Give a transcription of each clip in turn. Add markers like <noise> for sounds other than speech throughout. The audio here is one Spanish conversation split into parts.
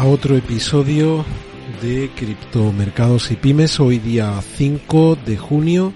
a otro episodio de Criptomercados y Pymes, hoy día 5 de junio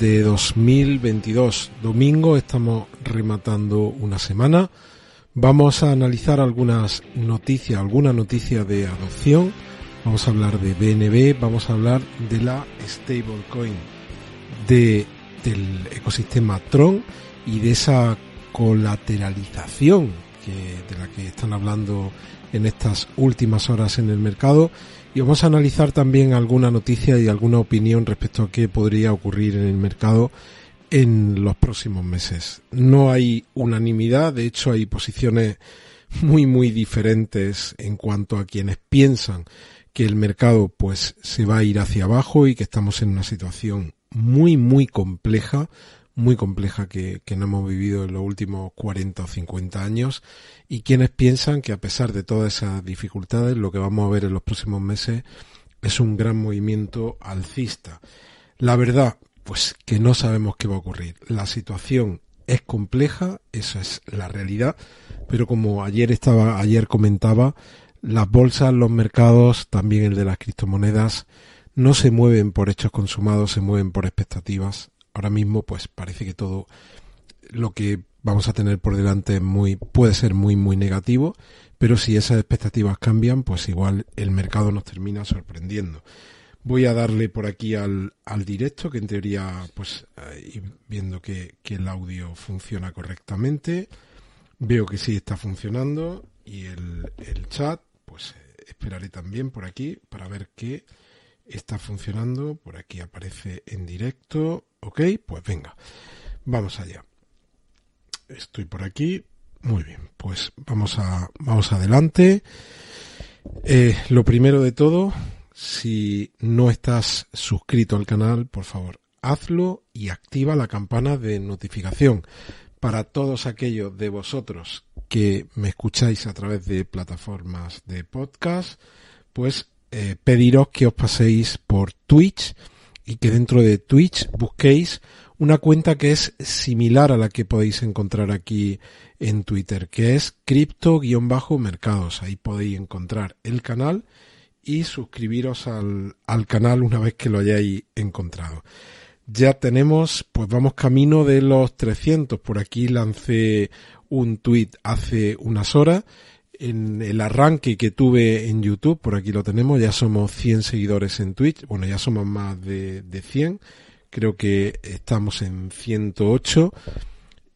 de 2022. Domingo estamos rematando una semana. Vamos a analizar algunas noticias, alguna noticia de adopción. Vamos a hablar de BNB, vamos a hablar de la stablecoin, de, del ecosistema Tron y de esa colateralización de la que están hablando en estas últimas horas en el mercado y vamos a analizar también alguna noticia y alguna opinión respecto a qué podría ocurrir en el mercado en los próximos meses. No hay unanimidad, de hecho hay posiciones muy muy diferentes en cuanto a quienes piensan que el mercado pues se va a ir hacia abajo y que estamos en una situación muy muy compleja muy compleja que, no hemos vivido en los últimos 40 o 50 años y quienes piensan que a pesar de todas esas dificultades lo que vamos a ver en los próximos meses es un gran movimiento alcista. La verdad, pues que no sabemos qué va a ocurrir. La situación es compleja, eso es la realidad, pero como ayer estaba, ayer comentaba, las bolsas, los mercados, también el de las criptomonedas, no se mueven por hechos consumados, se mueven por expectativas ahora mismo pues parece que todo lo que vamos a tener por delante muy puede ser muy muy negativo, pero si esas expectativas cambian, pues igual el mercado nos termina sorprendiendo. Voy a darle por aquí al, al directo, que en teoría, pues, viendo que, el audio funciona correctamente. Veo que sí está funcionando. Y el, el chat, pues esperaré también por aquí para ver que está funcionando. Por aquí aparece en directo. Ok, pues venga, vamos allá. Estoy por aquí. Muy bien, pues vamos a vamos adelante. Eh, lo primero de todo, si no estás suscrito al canal, por favor, hazlo y activa la campana de notificación. Para todos aquellos de vosotros que me escucháis a través de plataformas de podcast, pues eh, pediros que os paséis por Twitch y que dentro de Twitch busquéis una cuenta que es similar a la que podéis encontrar aquí en Twitter, que es cripto-mercados. Ahí podéis encontrar el canal y suscribiros al, al canal una vez que lo hayáis encontrado. Ya tenemos, pues vamos camino de los 300. Por aquí lancé un tweet hace unas horas en el arranque que tuve en YouTube, por aquí lo tenemos, ya somos 100 seguidores en Twitch, bueno, ya somos más de, de 100, creo que estamos en 108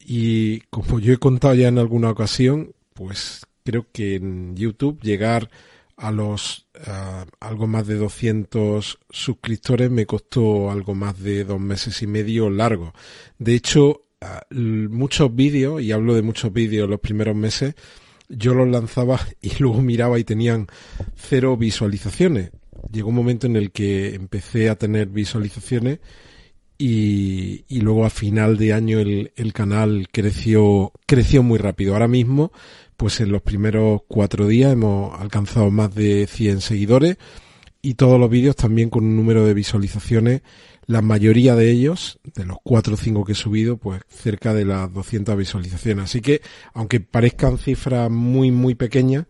y como yo he contado ya en alguna ocasión, pues creo que en YouTube llegar a los uh, algo más de 200 suscriptores me costó algo más de dos meses y medio largo. De hecho, muchos vídeos, y hablo de muchos vídeos los primeros meses, yo los lanzaba <laughs> y luego miraba y tenían cero visualizaciones. Llegó un momento en el que empecé a tener visualizaciones y, y luego a final de año el, canal creció, creció muy rápido. Ahora mismo, pues en los primeros cuatro días hemos alcanzado más de 100 seguidores y todos los vídeos también con un número de visualizaciones la mayoría de ellos, de los 4 o 5 que he subido, pues cerca de las 200 visualizaciones. Así que, aunque parezcan cifras muy, muy pequeñas,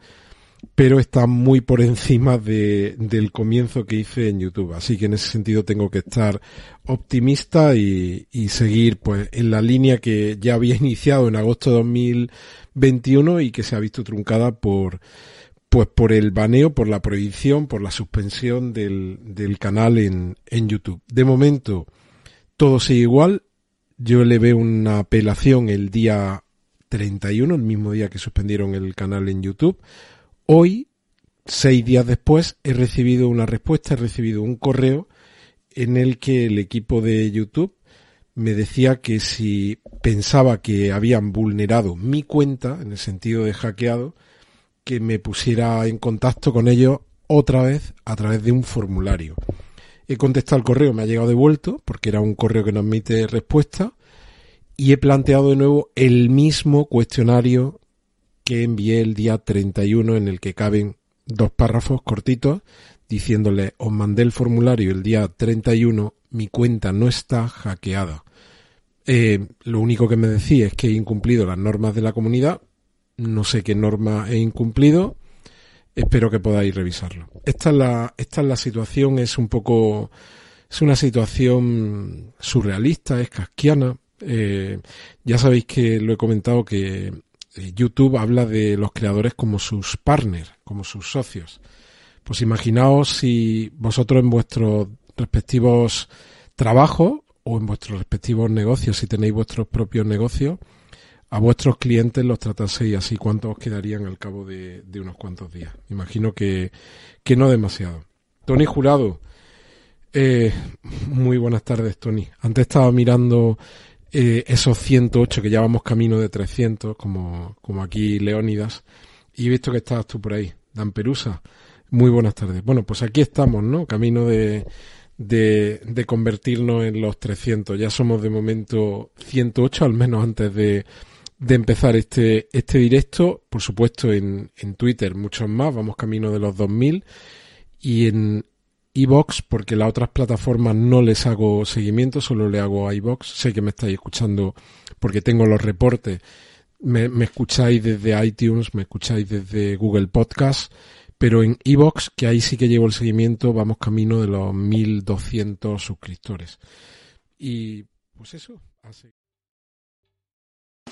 pero están muy por encima de, del comienzo que hice en YouTube. Así que en ese sentido tengo que estar optimista y, y seguir pues en la línea que ya había <laughs> iniciado en agosto de 2021 y que se ha visto truncada por pues por el baneo, por la prohibición, por la suspensión del, canal en, en YouTube. De momento, todo sigue igual. Yo le veo una apelación el día 31, el mismo día que suspendieron el canal en YouTube. Hoy, seis días después, he recibido una respuesta, he recibido un correo en el que el equipo de YouTube me decía que si pensaba que habían vulnerado mi cuenta, en el sentido de hackeado, que me pusiera en contacto con ellos otra vez a través de un formulario. He contestado el correo, me ha llegado devuelto, porque era un correo que no admite respuesta, y he planteado de nuevo el mismo cuestionario que envié el día 31 en el que caben dos párrafos cortitos diciéndole os mandé el formulario el día 31, mi cuenta no está hackeada. Eh, lo único que me decía es que he incumplido las normas de la comunidad, no sé qué norma he incumplido. espero que podáis revisarlo. Esta es la, esta es la situación, es un poco, es una situación surrealista, es casquiana. Eh, ya sabéis que lo he comentado que eh, YouTube habla de los creadores como sus partners, como sus socios. Pues imaginaos si vosotros en vuestros respectivos trabajos o en vuestros respectivos negocios, si tenéis vuestros propios negocios, a vuestros clientes los trataseis así, ¿cuánto os quedarían al cabo de, unos cuantos días? Imagino que, que no demasiado. Tony Jurado, eh, muy buenas tardes, Tony. Antes estaba mirando eh, esos 108 que ya vamos camino de 300, como, como aquí Leónidas, y he visto que estabas tú por ahí, Dan Perusa. Muy buenas tardes. Bueno, pues aquí estamos, ¿no? Camino de, de, de convertirnos en los 300. Ya somos de momento 108, al menos antes de, de empezar este, este directo, por supuesto en, en Twitter muchos más, vamos camino de los 2000 y en iBox porque las otras plataformas no les hago seguimiento, solo le hago a iBox. Sé que me estáis escuchando porque tengo los reportes. Me, me escucháis desde iTunes, me escucháis desde Google Podcast, pero en iBox, que ahí sí que llevo el seguimiento, vamos camino de los 1200 suscriptores. Y pues eso, así.